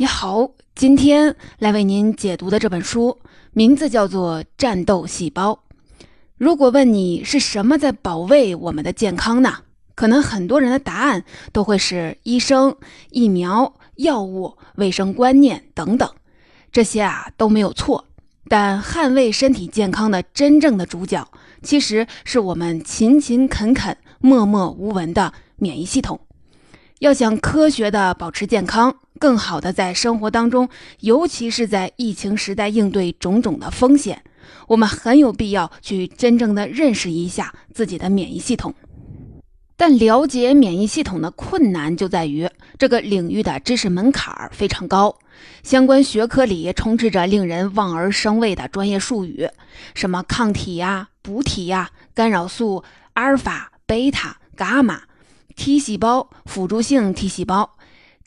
你好，今天来为您解读的这本书名字叫做《战斗细胞》。如果问你是什么在保卫我们的健康呢？可能很多人的答案都会是医生、疫苗、药物、卫生观念等等，这些啊都没有错。但捍卫身体健康的真正的主角，其实是我们勤勤恳恳、默默无闻的免疫系统。要想科学的保持健康，更好的在生活当中，尤其是在疫情时代应对种种的风险，我们很有必要去真正的认识一下自己的免疫系统。但了解免疫系统的困难就在于这个领域的知识门槛非常高，相关学科里充斥着令人望而生畏的专业术语，什么抗体呀、补体呀、干扰素、阿尔法、贝塔、伽马。T 细胞、辅助性 T 细胞、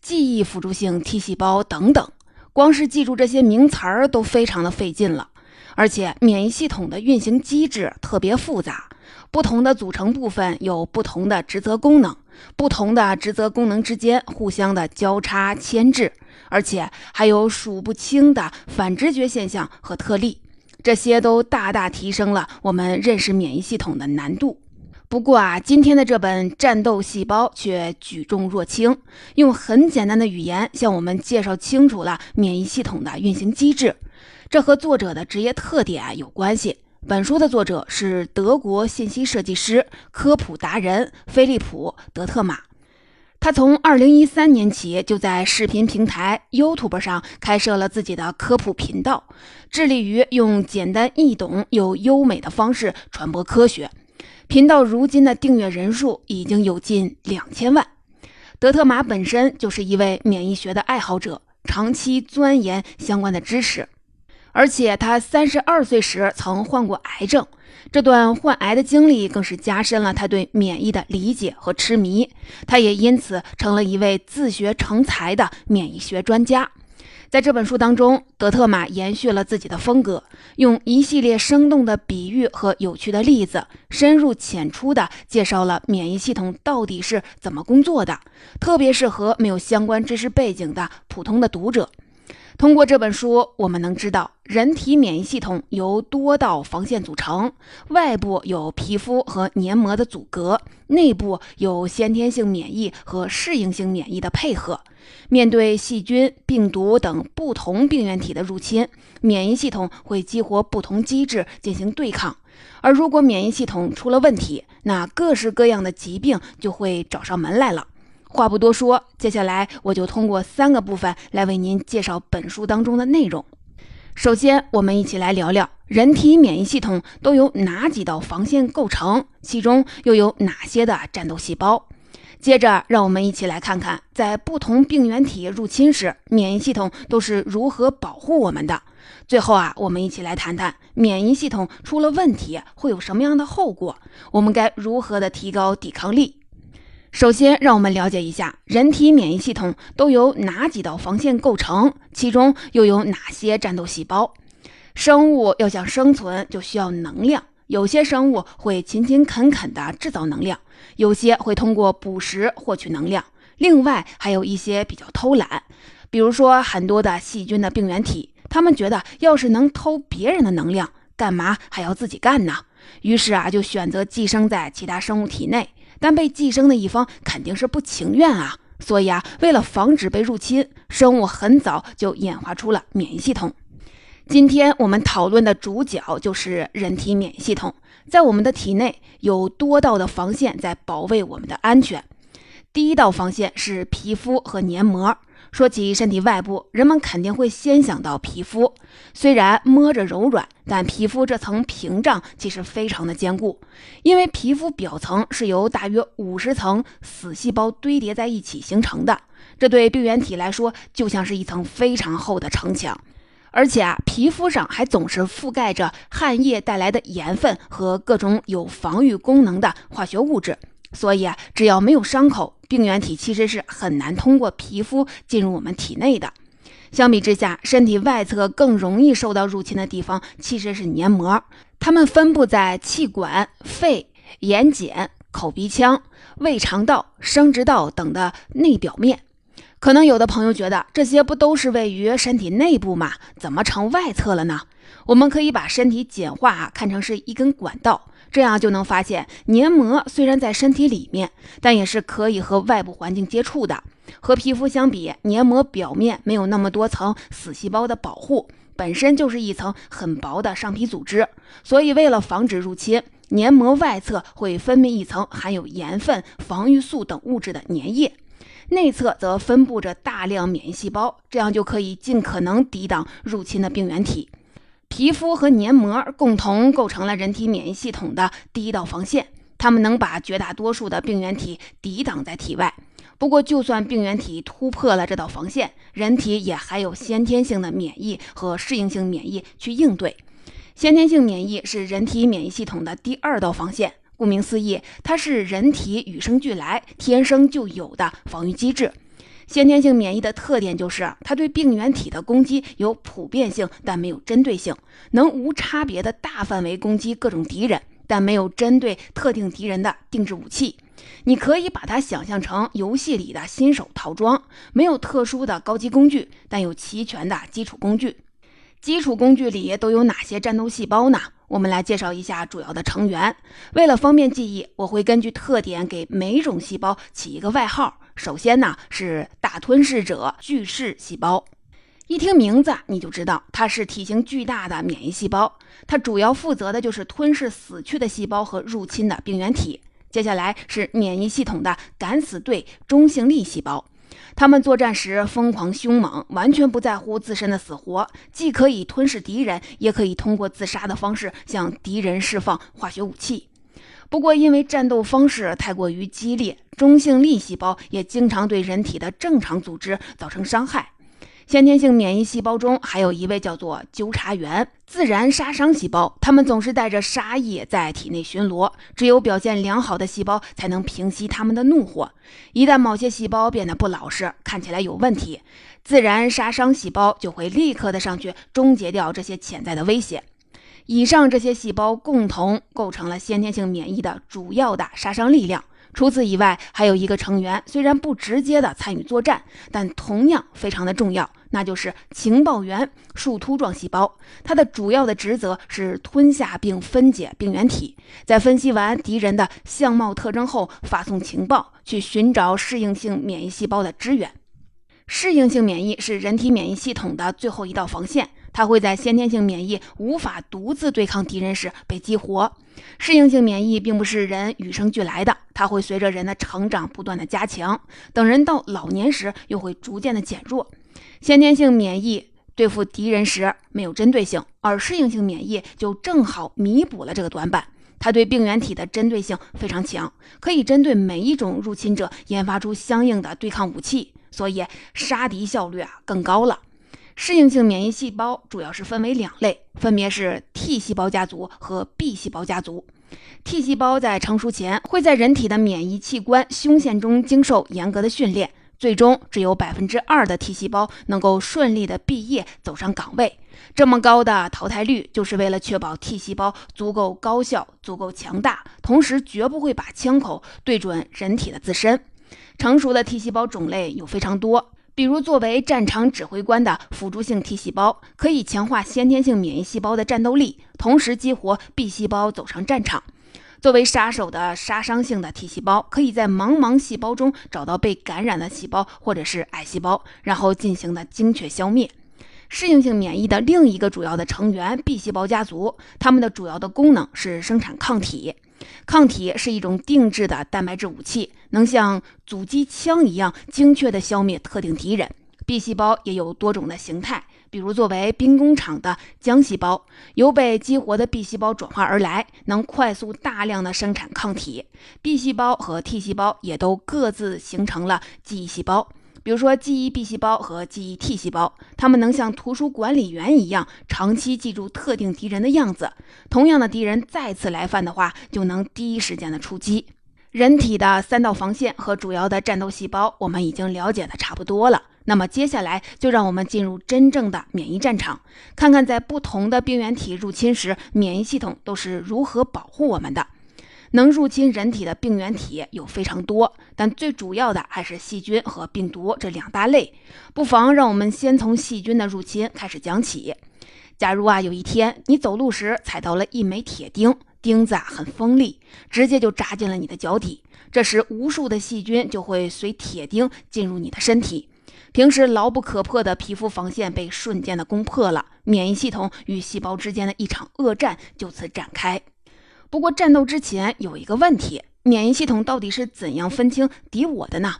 记忆辅助性 T 细胞等等，光是记住这些名词儿都非常的费劲了。而且免疫系统的运行机制特别复杂，不同的组成部分有不同的职责功能，不同的职责功能之间互相的交叉牵制，而且还有数不清的反直觉现象和特例，这些都大大提升了我们认识免疫系统的难度。不过啊，今天的这本《战斗细胞》却举重若轻，用很简单的语言向我们介绍清楚了免疫系统的运行机制。这和作者的职业特点有关系。本书的作者是德国信息设计师、科普达人菲利普·德特玛。他从2013年起就在视频平台 YouTube 上开设了自己的科普频道，致力于用简单易懂又优美的方式传播科学。频道如今的订阅人数已经有近两千万。德特玛本身就是一位免疫学的爱好者，长期钻研相关的知识，而且他三十二岁时曾患过癌症，这段患癌的经历更是加深了他对免疫的理解和痴迷。他也因此成了一位自学成才的免疫学专家。在这本书当中，德特玛延续了自己的风格，用一系列生动的比喻和有趣的例子，深入浅出地介绍了免疫系统到底是怎么工作的，特别适合没有相关知识背景的普通的读者。通过这本书，我们能知道，人体免疫系统由多道防线组成，外部有皮肤和黏膜的阻隔，内部有先天性免疫和适应性免疫的配合。面对细菌、病毒等不同病原体的入侵，免疫系统会激活不同机制进行对抗。而如果免疫系统出了问题，那各式各样的疾病就会找上门来了。话不多说，接下来我就通过三个部分来为您介绍本书当中的内容。首先，我们一起来聊聊人体免疫系统都由哪几道防线构成，其中又有哪些的战斗细胞。接着，让我们一起来看看，在不同病原体入侵时，免疫系统都是如何保护我们的。最后啊，我们一起来谈谈免疫系统出了问题会有什么样的后果，我们该如何的提高抵抗力。首先，让我们了解一下人体免疫系统都由哪几道防线构成，其中又有哪些战斗细胞。生物要想生存，就需要能量。有些生物会勤勤恳恳地制造能量，有些会通过捕食获取能量。另外，还有一些比较偷懒，比如说很多的细菌的病原体，他们觉得要是能偷别人的能量，干嘛还要自己干呢？于是啊，就选择寄生在其他生物体内。但被寄生的一方肯定是不情愿啊，所以啊，为了防止被入侵，生物很早就演化出了免疫系统。今天我们讨论的主角就是人体免疫系统，在我们的体内有多道的防线在保卫我们的安全。第一道防线是皮肤和黏膜。说起身体外部，人们肯定会先想到皮肤。虽然摸着柔软，但皮肤这层屏障其实非常的坚固，因为皮肤表层是由大约五十层死细胞堆叠在一起形成的。这对病原体来说，就像是一层非常厚的城墙。而且啊，皮肤上还总是覆盖着汗液带来的盐分和各种有防御功能的化学物质。所以啊，只要没有伤口，病原体其实是很难通过皮肤进入我们体内的。相比之下，身体外侧更容易受到入侵的地方其实是黏膜，它们分布在气管、肺、眼睑、口鼻腔、胃肠道、生殖道等的内表面。可能有的朋友觉得这些不都是位于身体内部吗？怎么成外侧了呢？我们可以把身体简化看成是一根管道，这样就能发现，黏膜虽然在身体里面，但也是可以和外部环境接触的。和皮肤相比，黏膜表面没有那么多层死细胞的保护，本身就是一层很薄的上皮组织，所以为了防止入侵。黏膜外侧会分泌一层含有盐分、防御素等物质的粘液，内侧则分布着大量免疫细胞，这样就可以尽可能抵挡入侵的病原体。皮肤和黏膜共同构成了人体免疫系统的第一道防线，它们能把绝大多数的病原体抵挡在体外。不过，就算病原体突破了这道防线，人体也还有先天性的免疫和适应性免疫去应对。先天性免疫是人体免疫系统的第二道防线。顾名思义，它是人体与生俱来、天生就有的防御机制。先天性免疫的特点就是，它对病原体的攻击有普遍性，但没有针对性，能无差别的大范围攻击各种敌人，但没有针对特定敌人的定制武器。你可以把它想象成游戏里的新手套装，没有特殊的高级工具，但有齐全的基础工具。基础工具里都有哪些战斗细胞呢？我们来介绍一下主要的成员。为了方便记忆，我会根据特点给每种细胞起一个外号。首先呢是大吞噬者巨噬细胞，一听名字你就知道它是体型巨大的免疫细胞，它主要负责的就是吞噬死去的细胞和入侵的病原体。接下来是免疫系统的敢死队中性粒细胞。他们作战时疯狂凶猛，完全不在乎自身的死活，既可以吞噬敌人，也可以通过自杀的方式向敌人释放化学武器。不过，因为战斗方式太过于激烈，中性粒细胞也经常对人体的正常组织造成伤害。先天性免疫细胞中还有一位叫做纠察员自然杀伤细胞，它们总是带着杀意在体内巡逻，只有表现良好的细胞才能平息他们的怒火。一旦某些细胞变得不老实，看起来有问题，自然杀伤细胞就会立刻的上去终结掉这些潜在的威胁。以上这些细胞共同构成了先天性免疫的主要的杀伤力量。除此以外，还有一个成员，虽然不直接的参与作战，但同样非常的重要，那就是情报员树突状细胞。它的主要的职责是吞下并分解病原体，在分析完敌人的相貌特征后，发送情报去寻找适应性免疫细胞的支援。适应性免疫是人体免疫系统的最后一道防线。它会在先天性免疫无法独自对抗敌人时被激活。适应性免疫并不是人与生俱来的，它会随着人的成长不断的加强，等人到老年时又会逐渐的减弱。先天性免疫对付敌人时没有针对性，而适应性免疫就正好弥补了这个短板。它对病原体的针对性非常强，可以针对每一种入侵者研发出相应的对抗武器，所以杀敌效率啊更高了。适应性免疫细胞主要是分为两类，分别是 T 细胞家族和 B 细胞家族。T 细胞在成熟前会在人体的免疫器官胸腺中经受严格的训练，最终只有百分之二的 T 细胞能够顺利的毕业走上岗位。这么高的淘汰率，就是为了确保 T 细胞足够高效、足够强大，同时绝不会把枪口对准人体的自身。成熟的 T 细胞种类有非常多。比如，作为战场指挥官的辅助性 T 细胞，可以强化先天性免疫细胞的战斗力，同时激活 B 细胞走上战场。作为杀手的杀伤性的 T 细胞，可以在茫茫细胞中找到被感染的细胞或者是癌细胞，然后进行的精确消灭。适应性免疫的另一个主要的成员 B 细胞家族，它们的主要的功能是生产抗体。抗体是一种定制的蛋白质武器，能像阻击枪一样精确地消灭特定敌人。B 细胞也有多种的形态，比如作为兵工厂的浆细胞，由被激活的 B 细胞转化而来，能快速大量的生产抗体。B 细胞和 T 细胞也都各自形成了记忆细胞。比如说，记忆 B 细胞和记忆 T 细胞，它们能像图书管理员一样，长期记住特定敌人的样子。同样的敌人再次来犯的话，就能第一时间的出击。人体的三道防线和主要的战斗细胞，我们已经了解的差不多了。那么接下来就让我们进入真正的免疫战场，看看在不同的病原体入侵时，免疫系统都是如何保护我们的。能入侵人体的病原体有非常多，但最主要的还是细菌和病毒这两大类。不妨让我们先从细菌的入侵开始讲起。假如啊，有一天你走路时踩到了一枚铁钉，钉子啊很锋利，直接就扎进了你的脚底。这时，无数的细菌就会随铁钉进入你的身体。平时牢不可破的皮肤防线被瞬间的攻破了，免疫系统与细胞之间的一场恶战就此展开。不过，战斗之前有一个问题：免疫系统到底是怎样分清敌我的呢？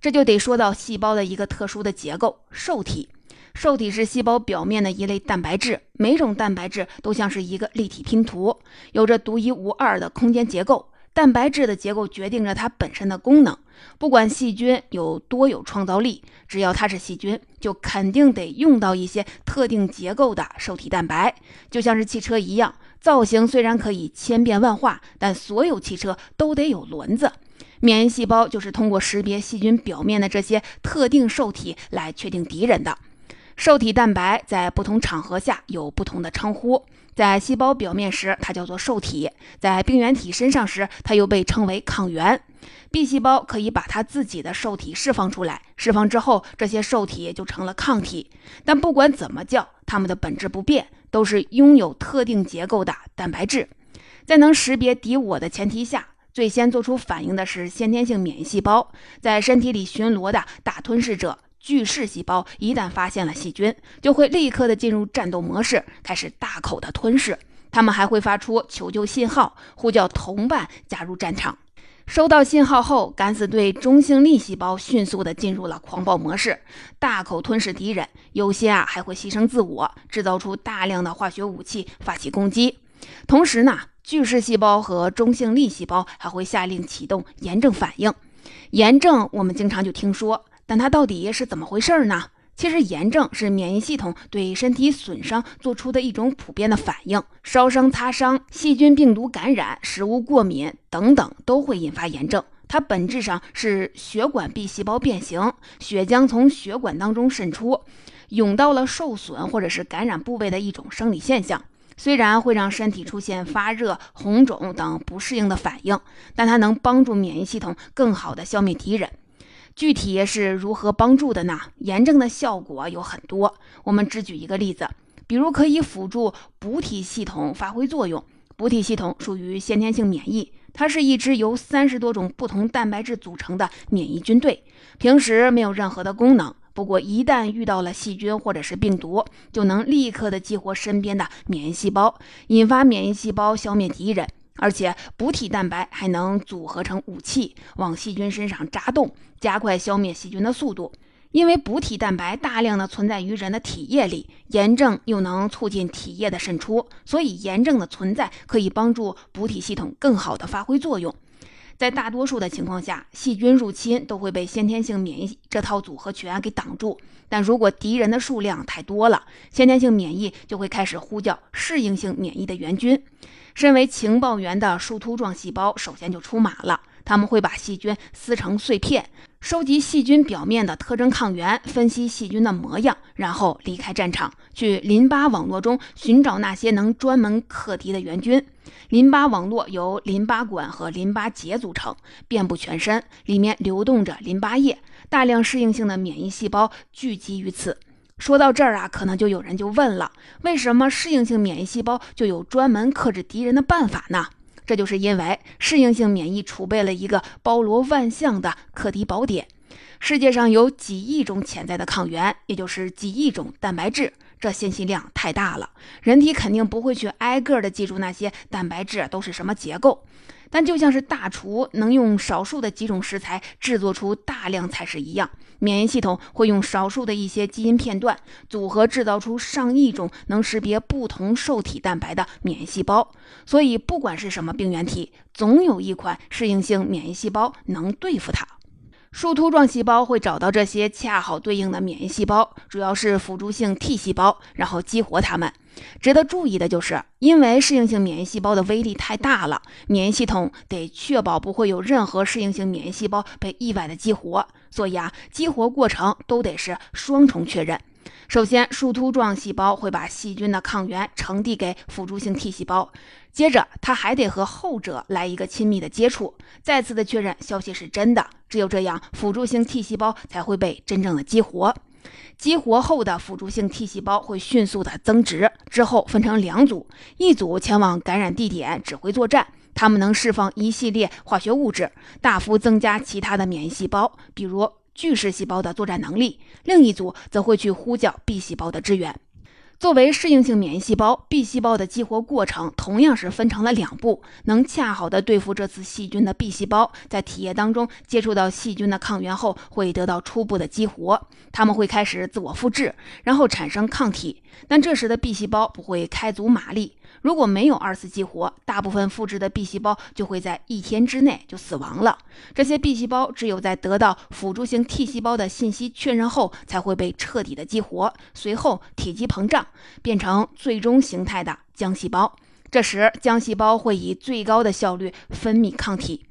这就得说到细胞的一个特殊的结构——受体。受体是细胞表面的一类蛋白质，每种蛋白质都像是一个立体拼图，有着独一无二的空间结构。蛋白质的结构决定着它本身的功能。不管细菌有多有创造力，只要它是细菌，就肯定得用到一些特定结构的受体蛋白。就像是汽车一样，造型虽然可以千变万化，但所有汽车都得有轮子。免疫细胞就是通过识别细菌表面的这些特定受体来确定敌人的。受体蛋白在不同场合下有不同的称呼，在细胞表面时，它叫做受体；在病原体身上时，它又被称为抗原。B 细胞可以把它自己的受体释放出来，释放之后，这些受体就成了抗体。但不管怎么叫，它们的本质不变，都是拥有特定结构的蛋白质。在能识别敌我的前提下，最先做出反应的是先天性免疫细胞，在身体里巡逻的大吞噬者。巨噬细胞一旦发现了细菌，就会立刻的进入战斗模式，开始大口的吞噬。它们还会发出求救信号，呼叫同伴加入战场。收到信号后，敢死队中性粒细胞迅速的进入了狂暴模式，大口吞噬敌人。有些啊还会牺牲自我，制造出大量的化学武器，发起攻击。同时呢，巨噬细胞和中性粒细胞还会下令启动炎症反应。炎症我们经常就听说。但它到底是怎么回事呢？其实炎症是免疫系统对身体损伤做出的一种普遍的反应，烧伤、擦伤、细菌、病毒感染、食物过敏等等都会引发炎症。它本质上是血管壁细胞变形，血浆从血管当中渗出，涌到了受损或者是感染部位的一种生理现象。虽然会让身体出现发热、红肿等不适应的反应，但它能帮助免疫系统更好的消灭敌人。具体是如何帮助的呢？炎症的效果有很多，我们只举一个例子，比如可以辅助补体系统发挥作用。补体系统属于先天性免疫，它是一支由三十多种不同蛋白质组成的免疫军队，平时没有任何的功能，不过一旦遇到了细菌或者是病毒，就能立刻的激活身边的免疫细胞，引发免疫细胞消灭敌人。而且补体蛋白还能组合成武器，往细菌身上扎洞，加快消灭细菌的速度。因为补体蛋白大量的存在于人的体液里，炎症又能促进体液的渗出，所以炎症的存在可以帮助补体系统更好的发挥作用。在大多数的情况下，细菌入侵都会被先天性免疫这套组合拳给挡住。但如果敌人的数量太多了，先天性免疫就会开始呼叫适应性免疫的援军。身为情报员的树突状细胞首先就出马了，他们会把细菌撕成碎片，收集细菌表面的特征抗原，分析细菌的模样，然后离开战场，去淋巴网络中寻找那些能专门克敌的援军。淋巴网络由淋巴管和淋巴结组成，遍布全身，里面流动着淋巴液，大量适应性的免疫细胞聚集于此。说到这儿啊，可能就有人就问了：为什么适应性免疫细胞就有专门克制敌人的办法呢？这就是因为适应性免疫储备了一个包罗万象的克敌宝典。世界上有几亿种潜在的抗原，也就是几亿种蛋白质，这信息量太大了，人体肯定不会去挨个的记住那些蛋白质都是什么结构。但就像是大厨能用少数的几种食材制作出大量菜式一样，免疫系统会用少数的一些基因片段组合制造出上亿种能识别不同受体蛋白的免疫细胞。所以，不管是什么病原体，总有一款适应性免疫细胞能对付它。树突状细胞会找到这些恰好对应的免疫细胞，主要是辅助性 T 细胞，然后激活它们。值得注意的就是，因为适应性免疫细胞的威力太大了，免疫系统得确保不会有任何适应性免疫细胞被意外的激活，所以啊，激活过程都得是双重确认。首先，树突状细胞会把细菌的抗原呈递给辅助性 T 细胞，接着它还得和后者来一个亲密的接触，再次的确认消息是真的。只有这样，辅助性 T 细胞才会被真正的激活。激活后的辅助性 T 细胞会迅速的增殖，之后分成两组，一组前往感染地点指挥作战，它们能释放一系列化学物质，大幅增加其他的免疫细胞，比如巨噬细胞的作战能力；另一组则会去呼叫 B 细胞的支援。作为适应性免疫细胞，B 细胞的激活过程同样是分成了两步。能恰好的对付这次细菌的 B 细胞，在体液当中接触到细菌的抗原后，会得到初步的激活，它们会开始自我复制，然后产生抗体。但这时的 B 细胞不会开足马力。如果没有二次激活，大部分复制的 B 细胞就会在一天之内就死亡了。这些 B 细胞只有在得到辅助性 T 细胞的信息确认后，才会被彻底的激活，随后体积膨胀，变成最终形态的浆细胞。这时，浆细胞会以最高的效率分泌抗体。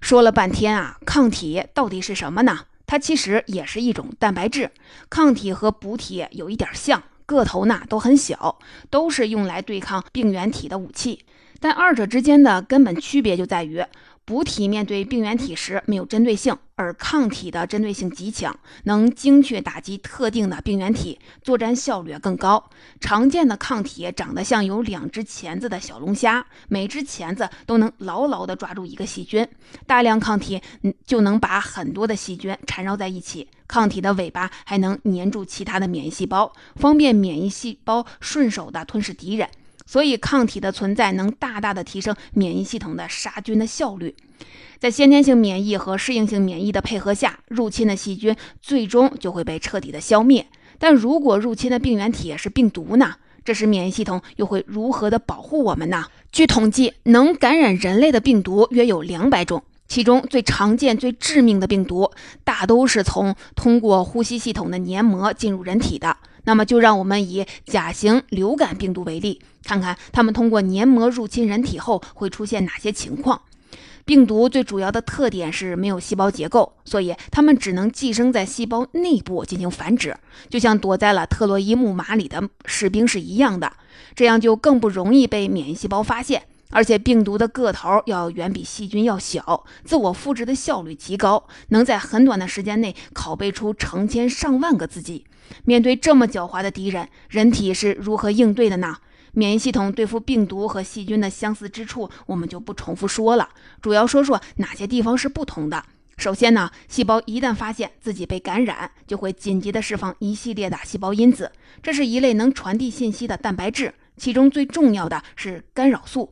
说了半天啊，抗体到底是什么呢？它其实也是一种蛋白质。抗体和补体有一点像。个头呢都很小，都是用来对抗病原体的武器，但二者之间的根本区别就在于。补体面对病原体时没有针对性，而抗体的针对性极强，能精确打击特定的病原体，作战效率更高。常见的抗体长得像有两只钳子的小龙虾，每只钳子都能牢牢地抓住一个细菌，大量抗体就能把很多的细菌缠绕在一起。抗体的尾巴还能粘住其他的免疫细胞，方便免疫细胞顺手地吞噬敌人。所以，抗体的存在能大大的提升免疫系统的杀菌的效率。在先天性免疫和适应性免疫的配合下，入侵的细菌最终就会被彻底的消灭。但如果入侵的病原体是病毒呢？这时免疫系统又会如何的保护我们呢？据统计，能感染人类的病毒约有两百种。其中最常见、最致命的病毒，大都是从通过呼吸系统的黏膜进入人体的。那么，就让我们以甲型流感病毒为例，看看它们通过黏膜入侵人体后会出现哪些情况。病毒最主要的特点是没有细胞结构，所以它们只能寄生在细胞内部进行繁殖，就像躲在了特洛伊木马里的士兵是一样的。这样就更不容易被免疫细胞发现。而且病毒的个头要远比细菌要小，自我复制的效率极高，能在很短的时间内拷贝出成千上万个自己。面对这么狡猾的敌人，人体是如何应对的呢？免疫系统对付病毒和细菌的相似之处，我们就不重复说了，主要说说哪些地方是不同的。首先呢，细胞一旦发现自己被感染，就会紧急的释放一系列的细胞因子，这是一类能传递信息的蛋白质，其中最重要的是干扰素。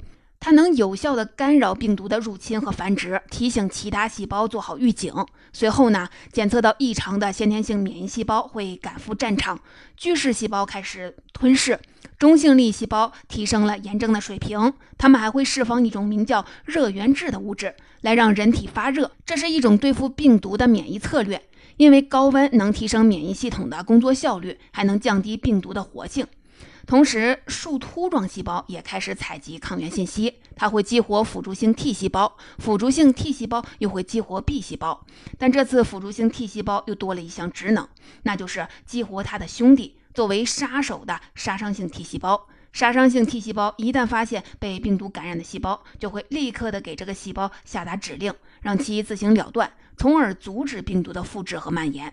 它能有效地干扰病毒的入侵和繁殖，提醒其他细胞做好预警。随后呢，检测到异常的先天性免疫细胞会赶赴战场，巨噬细胞开始吞噬，中性粒细胞提升了炎症的水平。它们还会释放一种名叫热源质的物质，来让人体发热。这是一种对付病毒的免疫策略，因为高温能提升免疫系统的工作效率，还能降低病毒的活性。同时，树突状细胞也开始采集抗原信息，它会激活辅助性 T 细胞，辅助性 T 细胞又会激活 B 细胞。但这次辅助性 T 细胞又多了一项职能，那就是激活它的兄弟，作为杀手的杀伤性 T 细胞。杀伤性 T 细胞一旦发现被病毒感染的细胞，就会立刻的给这个细胞下达指令，让其自行了断，从而阻止病毒的复制和蔓延。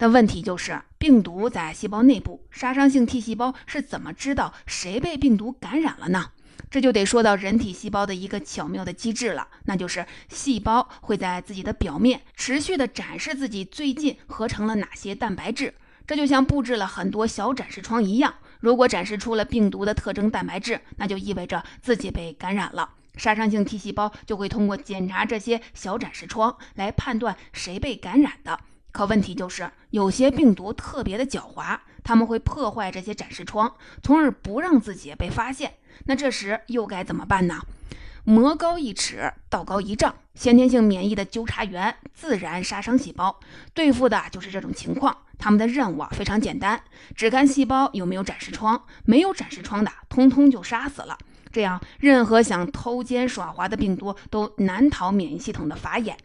但问题就是，病毒在细胞内部，杀伤性 T 细胞是怎么知道谁被病毒感染了呢？这就得说到人体细胞的一个巧妙的机制了，那就是细胞会在自己的表面持续的展示自己最近合成了哪些蛋白质，这就像布置了很多小展示窗一样。如果展示出了病毒的特征蛋白质，那就意味着自己被感染了。杀伤性 T 细胞就会通过检查这些小展示窗来判断谁被感染的。可问题就是，有些病毒特别的狡猾，他们会破坏这些展示窗，从而不让自己被发现。那这时又该怎么办呢？魔高一尺，道高一丈。先天性免疫的纠察员——自然杀伤细胞，对付的就是这种情况。他们的任务啊非常简单，只看细胞有没有展示窗，没有展示窗的，通通就杀死了。这样，任何想偷奸耍滑的病毒都难逃免疫系统的法眼。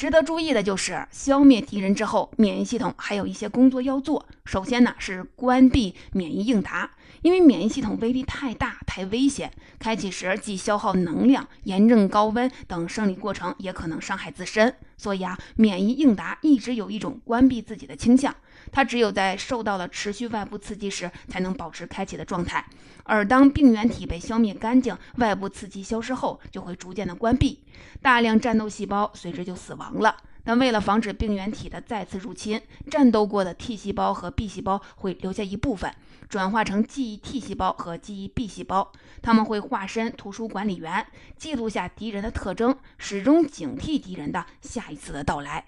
值得注意的就是，消灭敌人之后，免疫系统还有一些工作要做。首先呢，是关闭免疫应答，因为免疫系统威力太大、太危险，开启时既消耗能量，炎症、高温等生理过程也可能伤害自身。所以啊，免疫应答一直有一种关闭自己的倾向，它只有在受到了持续外部刺激时，才能保持开启的状态。而当病原体被消灭干净，外部刺激消失后，就会逐渐的关闭，大量战斗细胞随之就死亡了。但为了防止病原体的再次入侵，战斗过的 T 细胞和 B 细胞会留下一部分，转化成记忆 T 细胞和记忆 B 细胞，他们会化身图书管理员，记录下敌人的特征，始终警惕敌人的下一次的到来。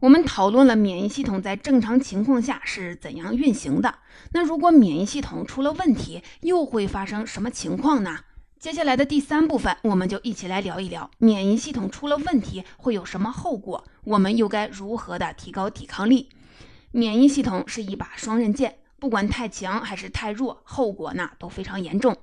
我们讨论了免疫系统在正常情况下是怎样运行的，那如果免疫系统出了问题，又会发生什么情况呢？接下来的第三部分，我们就一起来聊一聊免疫系统出了问题会有什么后果，我们又该如何的提高抵抗力？免疫系统是一把双刃剑，不管太强还是太弱，后果呢都非常严重。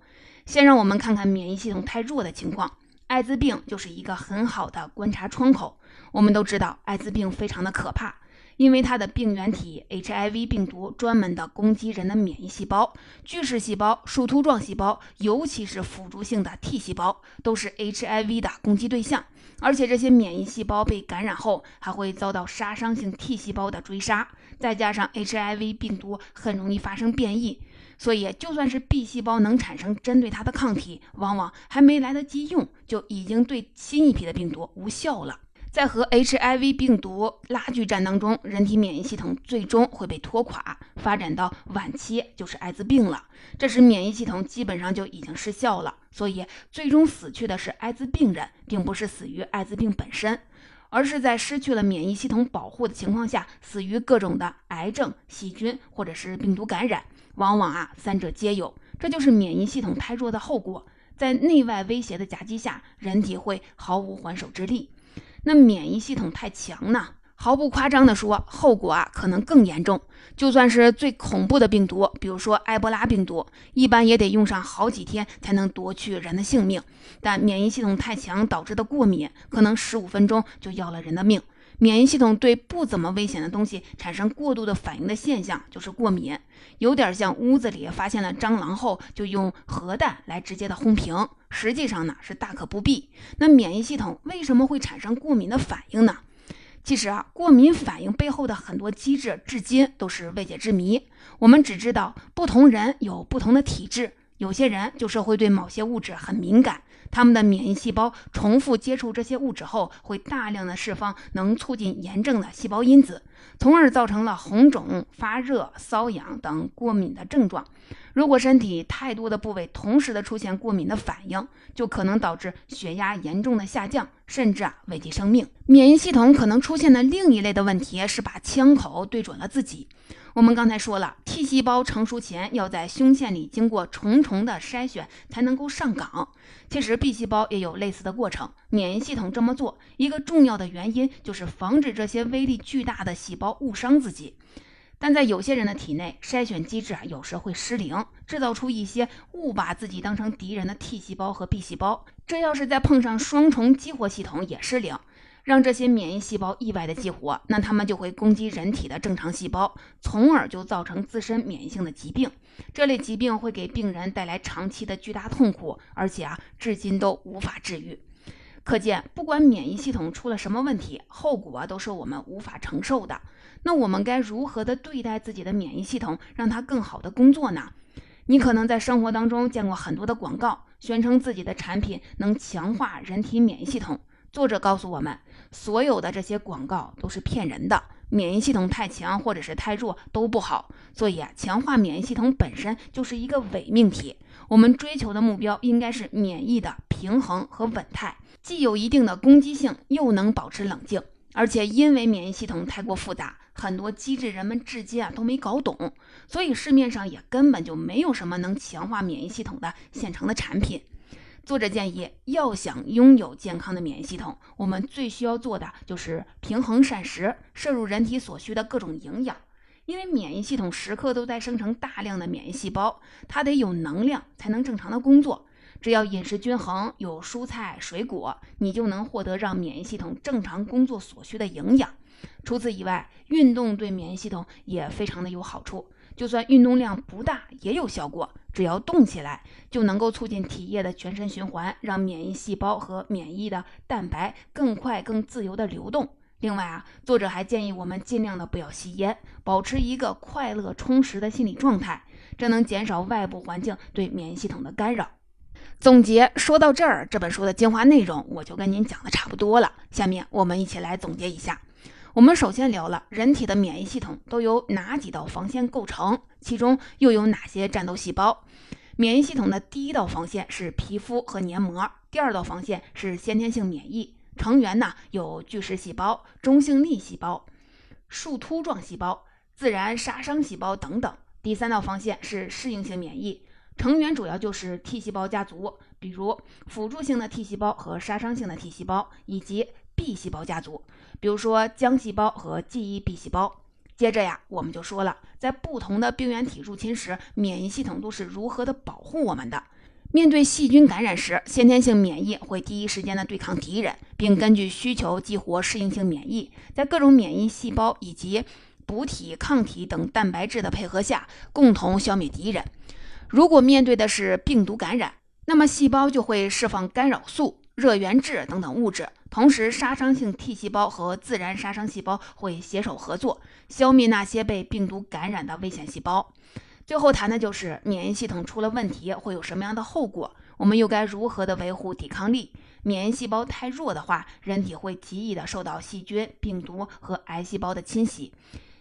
先让我们看看免疫系统太弱的情况，艾滋病就是一个很好的观察窗口。我们都知道，艾滋病非常的可怕。因为它的病原体 HIV 病毒专门的攻击人的免疫细胞、巨噬细胞、树突状细胞，尤其是辅助性的 T 细胞，都是 HIV 的攻击对象。而且这些免疫细胞被感染后，还会遭到杀伤性 T 细胞的追杀。再加上 HIV 病毒很容易发生变异，所以就算是 B 细胞能产生针对它的抗体，往往还没来得及用，就已经对新一批的病毒无效了。在和 HIV 病毒拉锯战当中，人体免疫系统最终会被拖垮，发展到晚期就是艾滋病了。这时免疫系统基本上就已经失效了，所以最终死去的是艾滋病人，并不是死于艾滋病本身，而是在失去了免疫系统保护的情况下，死于各种的癌症、细菌或者是病毒感染，往往啊三者皆有。这就是免疫系统太弱的后果，在内外威胁的夹击下，人体会毫无还手之力。那免疫系统太强呢？毫不夸张地说，后果啊可能更严重。就算是最恐怖的病毒，比如说埃博拉病毒，一般也得用上好几天才能夺去人的性命。但免疫系统太强导致的过敏，可能十五分钟就要了人的命。免疫系统对不怎么危险的东西产生过度的反应的现象，就是过敏，有点像屋子里发现了蟑螂后就用核弹来直接的轰平，实际上呢是大可不必。那免疫系统为什么会产生过敏的反应呢？其实啊，过敏反应背后的很多机制至今都是未解之谜。我们只知道不同人有不同的体质，有些人就是会对某些物质很敏感。他们的免疫细胞重复接触这些物质后，会大量的释放能促进炎症的细胞因子，从而造成了红肿、发热、瘙痒等过敏的症状。如果身体太多的部位同时的出现过敏的反应，就可能导致血压严重的下降，甚至啊危及生命。免疫系统可能出现的另一类的问题是把枪口对准了自己。我们刚才说了，T 细胞成熟前要在胸腺里经过重重的筛选才能够上岗。其实 B 细胞也有类似的过程。免疫系统这么做，一个重要的原因就是防止这些威力巨大的细胞误伤自己。但在有些人的体内，筛选机制啊有时会失灵，制造出一些误把自己当成敌人的 T 细胞和 B 细胞。这要是再碰上双重激活系统也失灵。让这些免疫细胞意外的激活，那它们就会攻击人体的正常细胞，从而就造成自身免疫性的疾病。这类疾病会给病人带来长期的巨大痛苦，而且啊，至今都无法治愈。可见，不管免疫系统出了什么问题，后果啊都是我们无法承受的。那我们该如何的对待自己的免疫系统，让它更好的工作呢？你可能在生活当中见过很多的广告，宣称自己的产品能强化人体免疫系统。作者告诉我们，所有的这些广告都是骗人的。免疫系统太强或者是太弱都不好，所以啊，强化免疫系统本身就是一个伪命题。我们追求的目标应该是免疫的平衡和稳态，既有一定的攻击性，又能保持冷静。而且因为免疫系统太过复杂，很多机制人们至今啊都没搞懂，所以市面上也根本就没有什么能强化免疫系统的现成的产品。作者建议，要想拥有健康的免疫系统，我们最需要做的就是平衡膳食，摄入人体所需的各种营养。因为免疫系统时刻都在生成大量的免疫细胞，它得有能量才能正常的工作。只要饮食均衡，有蔬菜水果，你就能获得让免疫系统正常工作所需的营养。除此以外，运动对免疫系统也非常的有好处。就算运动量不大，也有效果。只要动起来，就能够促进体液的全身循环，让免疫细胞和免疫的蛋白更快、更自由的流动。另外啊，作者还建议我们尽量的不要吸烟，保持一个快乐充实的心理状态，这能减少外部环境对免疫系统的干扰。总结说到这儿，这本书的精华内容我就跟您讲的差不多了。下面我们一起来总结一下。我们首先聊了人体的免疫系统都由哪几道防线构成，其中又有哪些战斗细胞？免疫系统的第一道防线是皮肤和黏膜，第二道防线是先天性免疫，成员呢有巨噬细胞、中性粒细胞、树突状细胞、自然杀伤细胞等等。第三道防线是适应性免疫，成员主要就是 T 细胞家族，比如辅助性的 T 细胞和杀伤性的 T 细胞，以及 B 细胞家族，比如说浆细胞和记忆 B 细胞。接着呀，我们就说了，在不同的病原体入侵时，免疫系统都是如何的保护我们的。面对细菌感染时，先天性免疫会第一时间的对抗敌人，并根据需求激活适应性免疫，在各种免疫细胞以及补体、抗体等蛋白质的配合下，共同消灭敌人。如果面对的是病毒感染，那么细胞就会释放干扰素。热源质等等物质，同时杀伤性 T 细胞和自然杀伤细胞会携手合作，消灭那些被病毒感染的危险细胞。最后谈的就是免疫系统出了问题会有什么样的后果，我们又该如何的维护抵抗力？免疫细胞太弱的话，人体会极易的受到细菌、病毒和癌细胞的侵袭；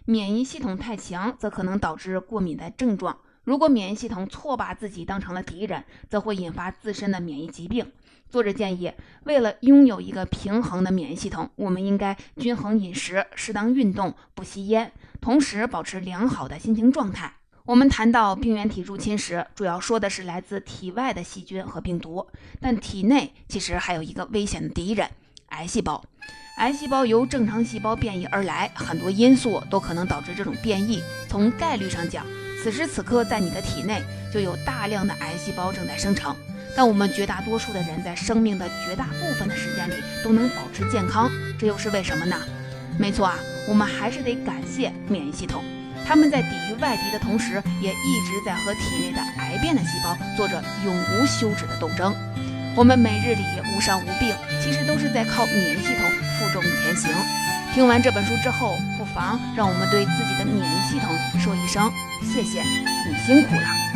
免疫系统太强，则可能导致过敏的症状。如果免疫系统错把自己当成了敌人，则会引发自身的免疫疾病。作者建议，为了拥有一个平衡的免疫系统，我们应该均衡饮食、适当运动、不吸烟，同时保持良好的心情状态。我们谈到病原体入侵时，主要说的是来自体外的细菌和病毒，但体内其实还有一个危险的敌人——癌细胞。癌细胞由正常细胞变异而来，很多因素都可能导致这种变异。从概率上讲，此时此刻，在你的体内就有大量的癌细胞正在生成，但我们绝大多数的人在生命的绝大部分的时间里都能保持健康，这又是为什么呢？没错啊，我们还是得感谢免疫系统，他们在抵御外敌的同时，也一直在和体内的癌变的细胞做着永无休止的斗争。我们每日里无伤无病，其实都是在靠免疫系统负重前行。听完这本书之后，不妨让我们对自己的免疫系统说一声谢谢，你辛苦了。